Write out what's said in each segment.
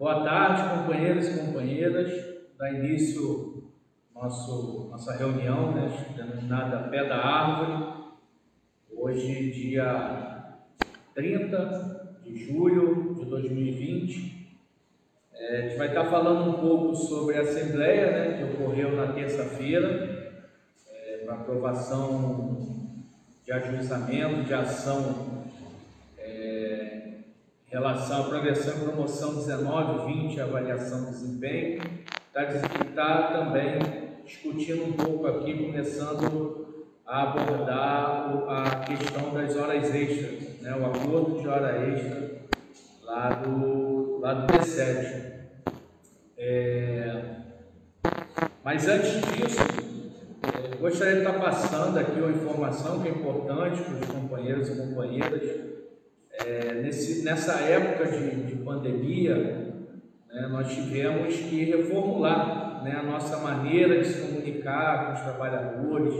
Boa tarde, companheiros e companheiras. Dá início nosso nossa reunião, né, denominada Pé da Árvore. Hoje, dia 30 de julho de 2020. É, a gente vai estar falando um pouco sobre a Assembleia, né, que ocorreu na terça-feira, é, para aprovação de ajuizamento, de ação relação à progressão e promoção 19, 20, avaliação de desempenho, está tá também discutindo um pouco aqui, começando a abordar a questão das horas extras, né, o acordo de hora extra lá do, lá do P7. É, mas antes disso, gostaria de estar passando aqui uma informação que é importante para os companheiros e companheiras é, nesse, nessa época de, de pandemia, né, nós tivemos que reformular né, a nossa maneira de se comunicar com os trabalhadores,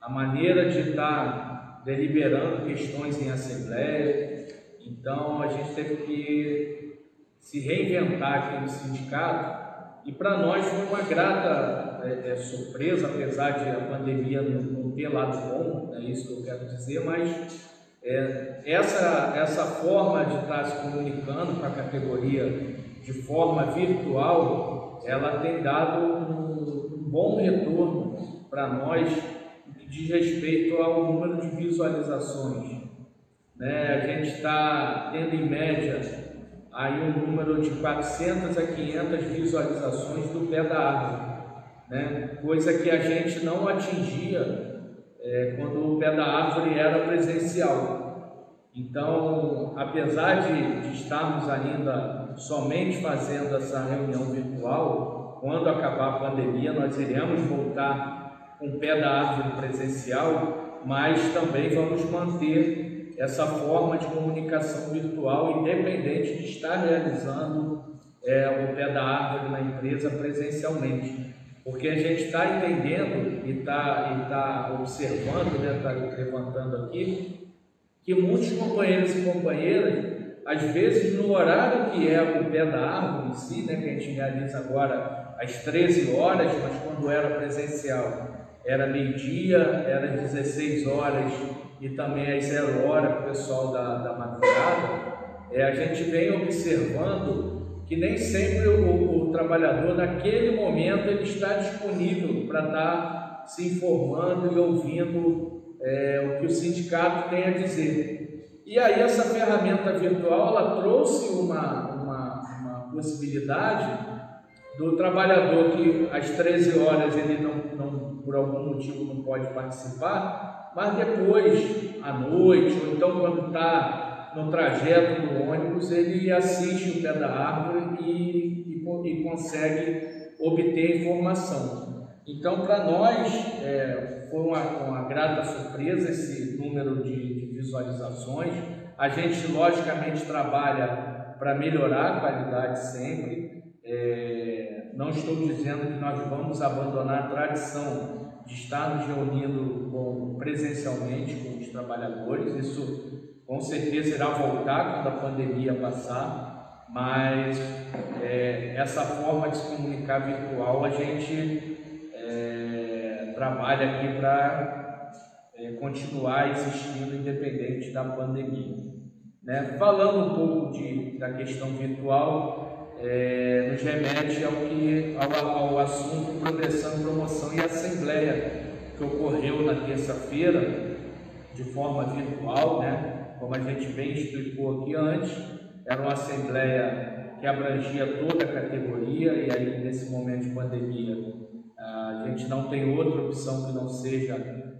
a maneira de estar deliberando questões em assembleia. Então, a gente teve que se reinventar aqui no sindicato e para nós foi uma grata é, é, surpresa, apesar de a pandemia não, não ter lado bom, é isso que eu quero dizer, mas é, essa, essa forma de estar se comunicando com a categoria de forma virtual, ela tem dado um, bom retorno para nós diz respeito ao número de visualizações. Né? A gente está tendo em média aí um número de 400 a 500 visualizações do pé da árvore, né? coisa que a gente não atingia é, quando o pé da árvore era presencial. Então, apesar de, de estarmos ainda somente fazendo essa reunião virtual, quando acabar a pandemia, nós iremos voltar com o pé da árvore presencial, mas também vamos manter essa forma de comunicação virtual, independente de estar realizando é, o pé da árvore na empresa presencialmente. Porque a gente está entendendo e está tá observando, né, tá levantando aqui, que muitos companheiros e companheiras, às vezes no horário que é o pé da árvore em si, né, que a gente realiza agora às 13 horas, mas quando era presencial era meio-dia, era às 16 horas e também às 0 horas para o pessoal da, da madrugada, é, a gente vem observando que nem sempre o, o, trabalhador, naquele momento, ele está disponível para estar se informando e ouvindo é, o que o sindicato tem a dizer. E aí essa ferramenta virtual, ela trouxe uma, uma, uma possibilidade do trabalhador que às 13 horas ele não, não, por algum motivo não pode participar, mas depois, à noite, ou então quando está no trajeto do ônibus, ele assiste o pé da árvore e, e, e consegue obter informação. Então, para nós, é, foi uma, uma, grata surpresa esse número de, de visualizações. A gente, logicamente, trabalha para melhorar a qualidade sempre. É, não estou dizendo que nós vamos abandonar a tradição de estar nos reunindo com, presencialmente com os trabalhadores. Isso com certeza irá voltar quando a pandemia passar, mas é, essa forma de se comunicar virtual a gente trabalha aqui para é, continuar existindo independente da pandemia. Né? Falando um pouco de, da questão virtual, é, nos remete ao, que, ao, ao assunto progressão, promoção e assembleia que ocorreu na terça-feira de forma virtual, né? como a gente bem explicou aqui antes, era uma assembleia que abrangia toda a categoria e aí nesse momento de pandemia a gente não tem outra opção que não seja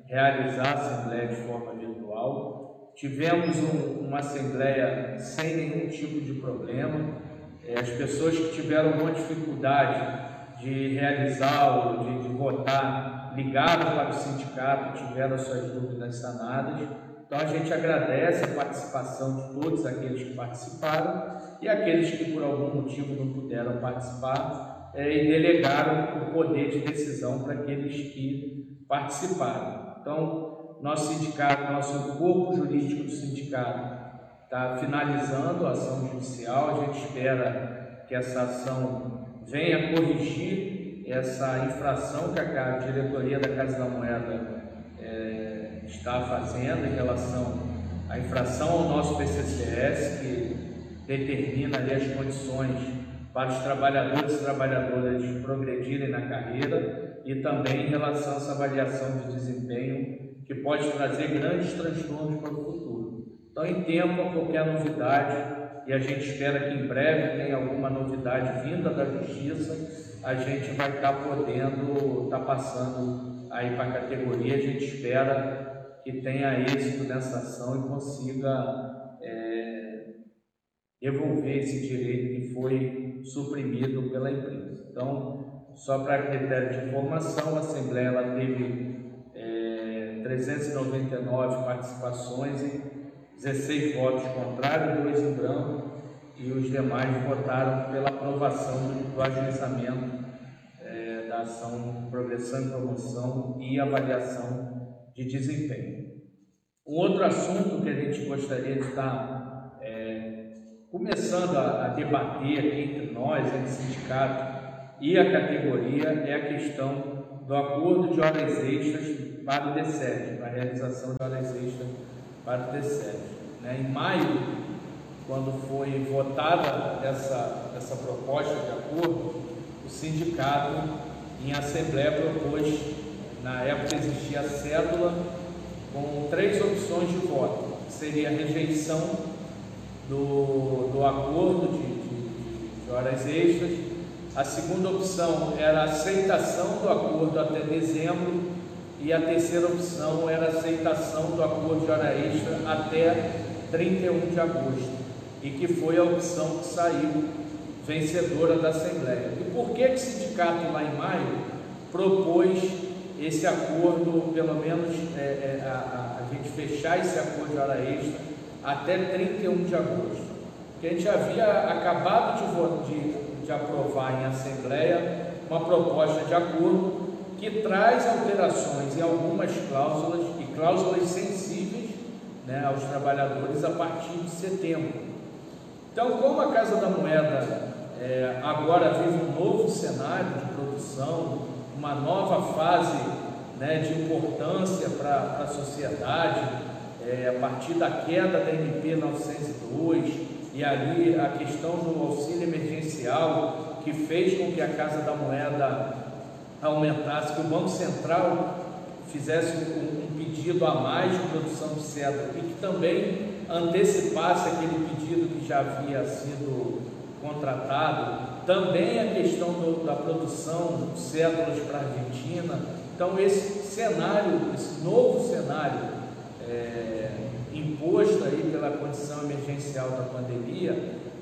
realizar a assembleia de forma virtual. Tivemos um, uma assembleia sem nenhum tipo de problema. É, as pessoas que tiveram alguma dificuldade de realizar ou de, de votar ligaram para o sindicato, tiveram suas dúvidas sanadas então a gente agradece a participação de todos aqueles que participaram e aqueles que por algum motivo não puderam participar é, e delegaram o poder de decisão para aqueles que participaram. Então, nosso sindicato, nosso corpo jurídico do sindicato está finalizando a ação judicial, a gente espera que essa ação venha corrigir essa infração que a diretoria da Casa da Moeda é, está fazendo em relação à infração ao nosso PCCS, que determina ali as condições para os trabalhadores e trabalhadoras progredirem na carreira e também em relação a essa avaliação de desempenho que pode trazer grandes transtornos para o futuro. Então, em tempo, a qualquer novidade, e a gente espera que em breve tenha alguma novidade vinda da Justiça, a gente vai estar podendo estar passando aí para a categoria, a gente espera que tenha êxito nessa ação e consiga é, devolver esse direito que foi suprimido pela empresa. Então, só para critério de informação, a Assembleia ela teve é, 399 participações e 16 votos contrários, 2 em branco, e os demais votaram pela aprovação do, do é, da ação progressão e promoção e avaliação de desempenho. Um outro assunto que a gente gostaria de estar começando a, a, debater aqui entre nós, entre sindicato e a categoria, é a questão do acordo de horas extras para o DSED, para a realização de horas extras para o DSED. Né? Em maio, quando foi votada essa, essa proposta de acordo, o sindicato, em assembleia, propôs, na época existia a cédula, com três opções de voto. Seria a rejeição do acordo de, de, de horas extras. A segunda opção era a aceitação do acordo até dezembro e a terceira opção era a aceitação do acordo de hora extra até 31 de agosto e que foi a opção que saiu vencedora da Assembleia. E por que, o sindicato lá em maio propôs esse acordo, pelo menos é, é, a, a, gente fechar esse acordo de hora extra até 31 de agosto? Porque a gente havia acabado de, de, de aprovar em Assembleia uma proposta de acordo que traz alterações em algumas cláusulas e cláusulas sensíveis né, aos trabalhadores a partir de setembro. Então, como a Casa da Moeda é, agora vive um novo cenário de produção, uma nova fase né, de importância para a sociedade, é, a partir da queda da MP 902 e ali a questão do auxílio emergencial que fez com que a Casa da Moeda aumentasse, que o Banco Central fizesse um, um pedido a mais de produção de cédula e que também antecipasse aquele pedido que já havia sido contratado, também a questão do, da produção de cédulas para a Argentina. Então, esse cenário, esse novo cenário é, imposto aí pela condição emergencial da pandemia,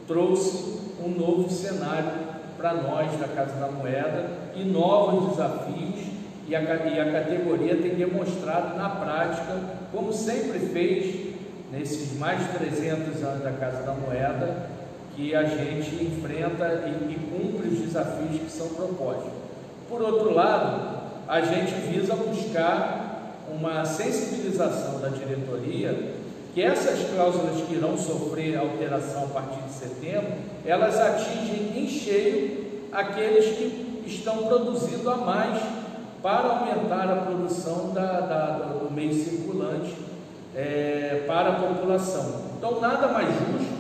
trouxe um novo cenário para nós da Casa da Moeda e novos desafios e a, e a categoria tem demonstrado na prática, como sempre fez nesses mais de 300 anos da Casa da Moeda, que a gente enfrenta e, e cumpre os desafios que são propostos. Por outro lado, a gente visa buscar uma sensibilização da diretoria que essas cláusulas que irão sofrer alteração a partir de setembro, elas atingem em cheio aqueles que estão produzindo a mais para aumentar a produção da, da, do meio circulante é, para a população. Então, nada mais justo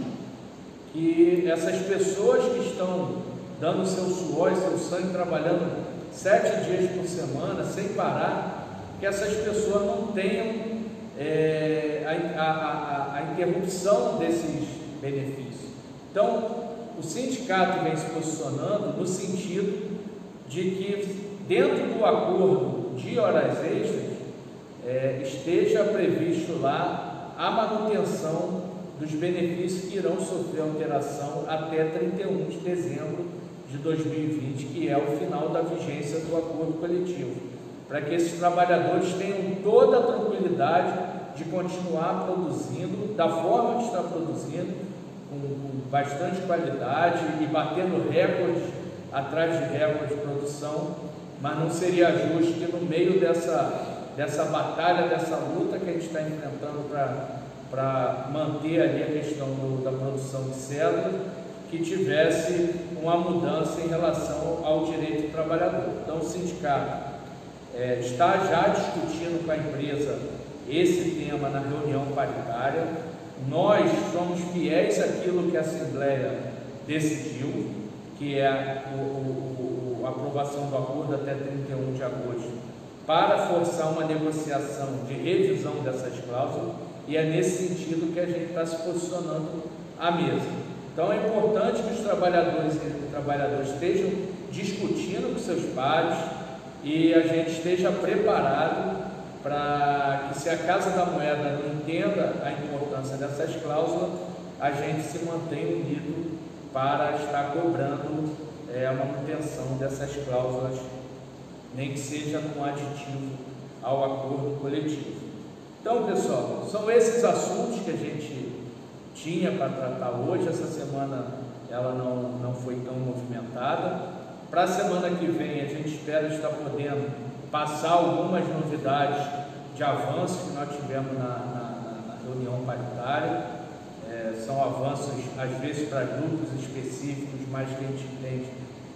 que essas pessoas que estão dando seu suor e seu sangue, trabalhando sete dias por semana, sem parar, que essas pessoas não tenham é, a, a, a, interrupção desses benefícios. Então, o sindicato vem se posicionando no sentido de que, dentro do acordo de horas extras, é, esteja previsto lá a manutenção dos benefícios que irão sofrer alteração até 31 de dezembro de 2020, que é o final da vigência do acordo coletivo para que esses trabalhadores tenham toda a tranquilidade de continuar produzindo da forma que está produzindo, com, com bastante qualidade e batendo recordes atrás de recordes de produção, mas não seria justo que no meio dessa, dessa batalha, dessa luta que a gente está enfrentando para manter ali a questão do, da produção de células, que tivesse uma mudança em relação ao direito do trabalhador. Então, o sindicato é, está já discutindo com a empresa esse tema na reunião paritária. Nós somos fiéis àquilo que a Assembleia decidiu, que é o, o, a aprovação do acordo até 31 de agosto, para forçar uma negociação de revisão dessas cláusulas, e é nesse sentido que a gente está se posicionando à mesa. Então é importante que os trabalhadores e trabalhadoras estejam discutindo com seus pares e a gente esteja preparado para que se a Casa da Moeda não entenda a importância dessas cláusulas, a gente se mantenha unido para estar cobrando é, a manutenção dessas cláusulas, nem que seja com aditivo ao acordo coletivo. Então, pessoal, são esses assuntos que a gente tinha para tratar hoje. Essa semana ela não, não foi tão. Para a semana que vem, a gente espera estar podendo passar algumas novidades de avanços que nós tivemos na, na, na reunião paritária. É, são avanços, às vezes, para grupos específicos, mas que a gente entende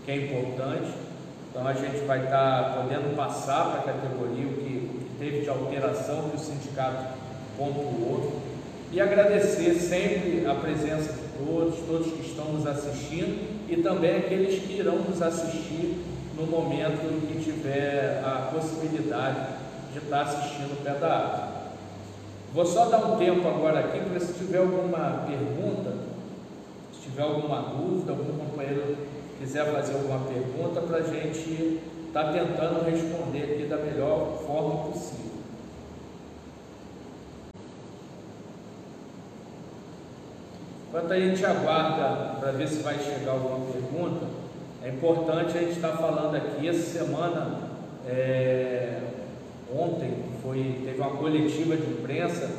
que é importante. Então, a gente vai estar podendo passar para a categoria o que, o que teve de alteração que o sindicato pontuou. E agradecer sempre a presença de todos, todos que estão nos assistindo e também aqueles que irão nos assistir no momento em que tiver a possibilidade de estar assistindo o pé da árvore. Vou só dar um tempo agora aqui para se tiver alguma pergunta, se tiver alguma dúvida, algum companheiro quiser fazer alguma pergunta para a gente estar tá tentando responder aqui da melhor forma possível. Enquanto a gente aguarda para ver se vai chegar alguma pergunta, é importante a gente estar tá falando aqui essa semana. É, Ontem foi, teve uma coletiva de imprensa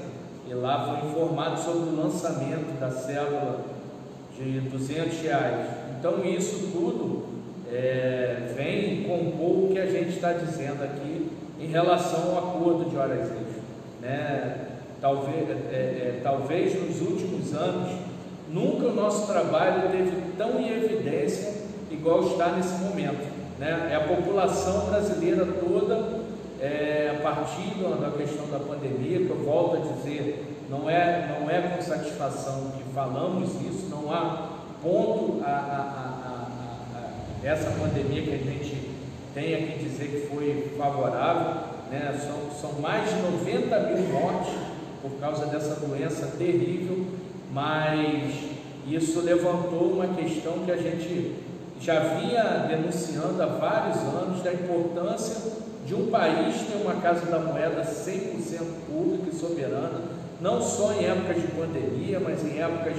e lá foi informado sobre o lançamento da célula de 200 reais. Então isso tudo é, vem compor o que a gente está dizendo aqui em relação ao acordo de horas extras. Né? Talvez, é, é, talvez nos últimos anos nunca o nosso trabalho teve tão em evidência igual está nesse momento. Né? É a população brasileira toda é, a partir da questão da pandemia, que eu volto a dizer, não é, não é com satisfação que falamos isso, não há ponto a, a, a, a essa pandemia que a gente tenha que dizer que foi favorável, né? são, são mais de 90 mil mortes por causa dessa doença terrível, mas isso levantou uma questão que a gente já vinha denunciando há vários anos da importância de um país ter uma Casa da Moeda 100% pública e soberana, não só em épocas de pandemia, mas em épocas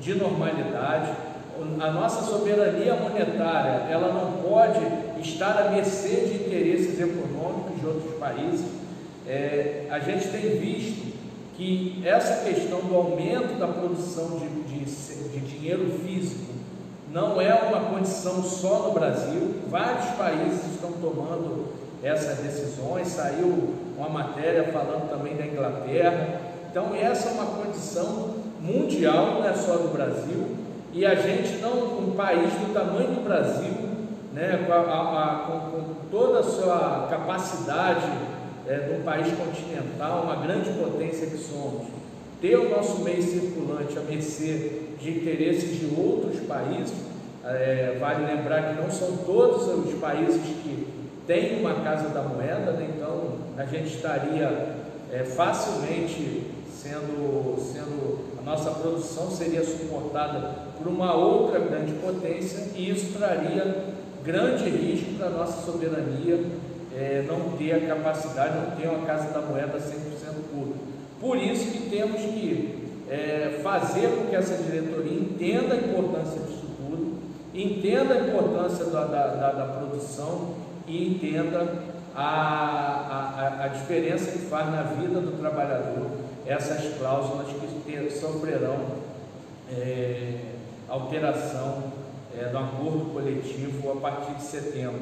de normalidade. A nossa soberania monetária, ela não pode estar à mercê de interesses econômicos de outros países. É, a gente tem visto que essa questão do aumento da produção de, de, de dinheiro físico não é uma condição só no Brasil, vários países estão tomando essas decisões, saiu uma matéria falando também da Inglaterra. Então, essa é uma condição mundial, não é só do Brasil, e a gente não, um país do tamanho do Brasil, né, com, a, a, com, com toda a sua capacidade é, de um país continental, uma grande potência que somos, ter o nosso meio circulante a mercê de interesses de outros países, é, vale lembrar que não são todos os países que tem uma casa da moeda, né? então a gente estaria é, facilmente sendo, sendo, a nossa produção seria suportada por uma outra grande potência e isso traria grande risco para a nossa soberania é, não ter a capacidade, não ter uma casa da moeda 100% pura. Por isso que temos que é, fazer com que essa diretoria entenda a importância disso tudo, entenda a importância da, da, da, da produção e entenda a, a, a diferença que faz na vida do trabalhador essas cláusulas que sofrerão é, alteração é, do acordo coletivo a partir de setembro.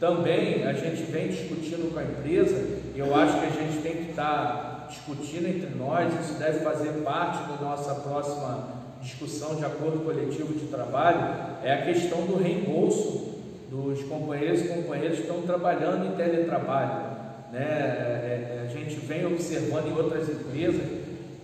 Também a gente vem discutindo com a empresa, e eu acho que a gente tem que estar discutindo entre nós, isso deve fazer parte da nossa próxima discussão de acordo coletivo de trabalho é a questão do reembolso dos companheiros e companheiras que estão trabalhando em teletrabalho. Né? É, é, a gente vem observando em outras empresas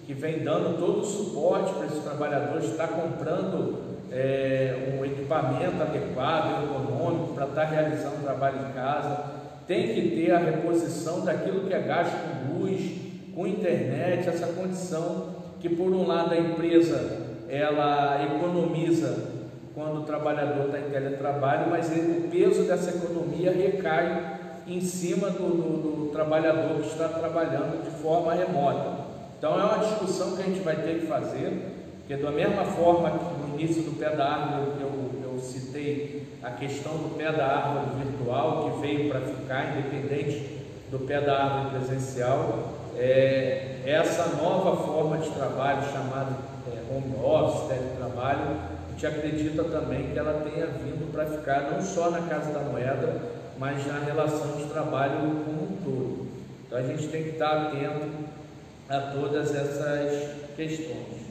que vem dando todo o suporte para esses trabalhadores, está comprando é, um equipamento adequado, econômico, para estar tá realizando o trabalho em casa. Tem que ter a reposição daquilo que é gasto com luz, com internet, essa condição que por um lado a empresa ela economiza quando o trabalhador está em teletrabalho, mas o peso dessa economia recai em cima do, do, do, trabalhador que está trabalhando de forma remota. Então é uma discussão que a gente vai ter que fazer, porque da mesma forma que início do pé da árvore eu, eu citei a questão do pé da árvore virtual, que veio para ficar independente do pé da árvore presencial, é, essa nova forma de trabalho chamada é, home office, teletrabalho, a gente acredita também que ela tenha vindo para ficar não só na Casa da Moeda, mas na relação de trabalho como um todo. Então a gente tem que estar atento a todas essas questões.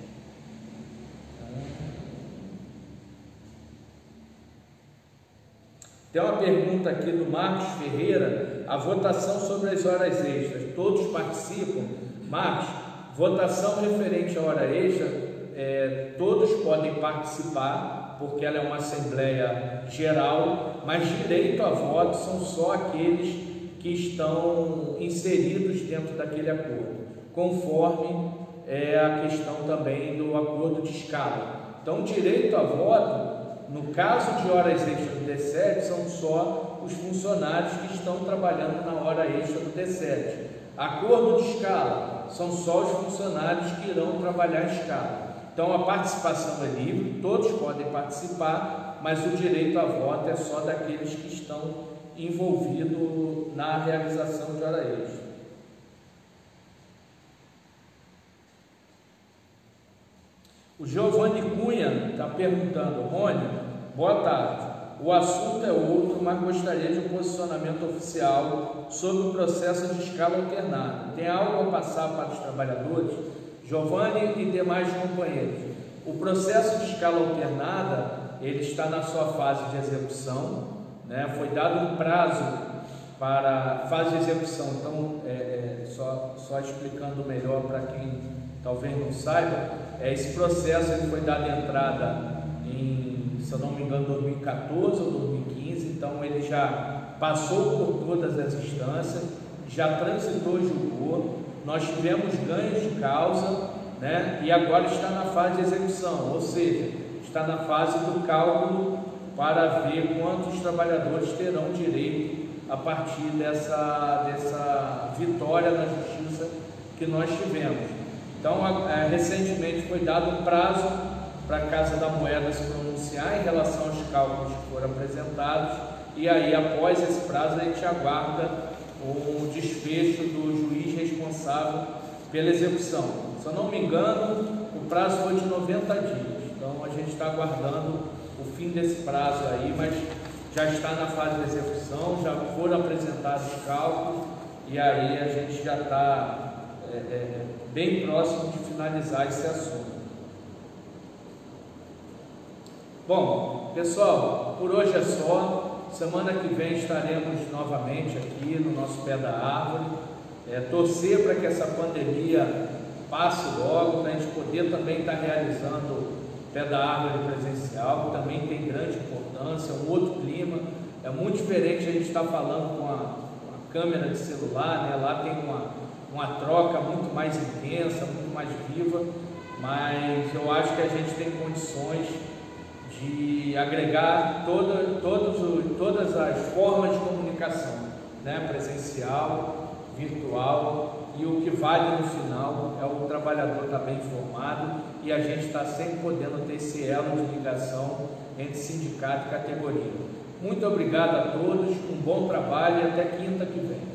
Tem uma pergunta aqui do Marcos Ferreira, a votação sobre as horas extras. Todos participam? Marcos, votação referente à hora extra, é, todos podem participar, porque ela é uma assembleia geral, mas direito a voto são só aqueles que estão inseridos dentro daquele acordo, conforme é a questão também do acordo de escala. Então, direito a voto no caso de horas extras do D7, são só os funcionários que estão trabalhando na hora extra do D7. Acordo de escala, são só os funcionários que irão trabalhar em escala. Então a participação é livre, todos podem participar, mas o direito a voto é só daqueles que estão envolvidos na realização de hora extra. O Giovanni Cunha está perguntando, Rony, boa tarde. O assunto é outro, mas gostaria de um posicionamento oficial sobre o processo de escala alternada. Tem algo a passar para os trabalhadores? Giovanni e demais companheiros. O processo de escala alternada, ele está na sua fase de execução, né? foi dado um prazo para a fase de execução. Então, é, é, só, só explicando melhor para quem talvez não saiba, é, esse processo ele foi dado entrada em, se eu não me engano, 2014 ou 2015, então ele já passou por todas as instâncias, já transitou, julgou, nós tivemos ganhos de causa, né? E agora está na fase de execução, ou seja, está na fase do cálculo para ver quantos trabalhadores terão direito a partir dessa, dessa vitória na justiça que nós tivemos. Então, é, recentemente foi dado um prazo para a Casa da Moeda se pronunciar em relação aos cálculos que foram apresentados, e aí, após esse prazo, a gente aguarda o desfecho do juiz responsável pela execução. Se eu não me engano, o prazo foi de 90 dias, então a gente está aguardando o fim desse prazo aí, mas já está na fase de execução, já foram apresentados os cálculos, e aí a gente já está é, é, bem próximo de finalizar esse assunto. Bom, pessoal, por hoje é só. Semana que vem estaremos novamente aqui no nosso pé da árvore. É, torcer para que essa pandemia passe logo, para a gente poder também estar realizando pé da árvore presencial, que também tem grande importância, um outro clima. É muito diferente a gente estar falando com a, com a câmera de celular, né? lá tem uma uma troca muito mais intensa, muito mais viva, mas eu acho que a gente tem condições de agregar toda, todos, todas as formas de comunicação, né? presencial, virtual, e o que vale no final é o trabalhador estar bem informado e a gente está sempre podendo ter esse elo de ligação entre sindicato e categoria. Muito obrigado a todos, um bom trabalho e até quinta que vem.